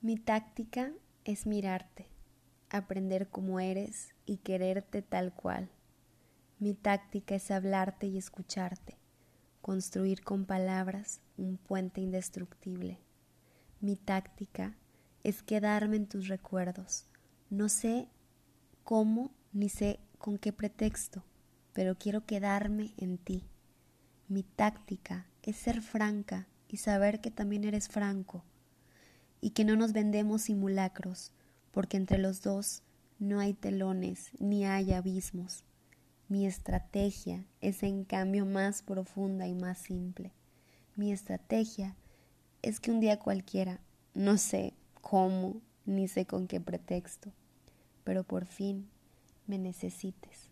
Mi táctica es mirarte, aprender como eres y quererte tal cual. Mi táctica es hablarte y escucharte, construir con palabras un puente indestructible. Mi táctica es quedarme en tus recuerdos. No sé cómo ni sé con qué pretexto, pero quiero quedarme en ti. Mi táctica es ser franca y saber que también eres franco y que no nos vendemos simulacros, porque entre los dos no hay telones ni hay abismos. Mi estrategia es en cambio más profunda y más simple. Mi estrategia es que un día cualquiera, no sé cómo, ni sé con qué pretexto, pero por fin me necesites.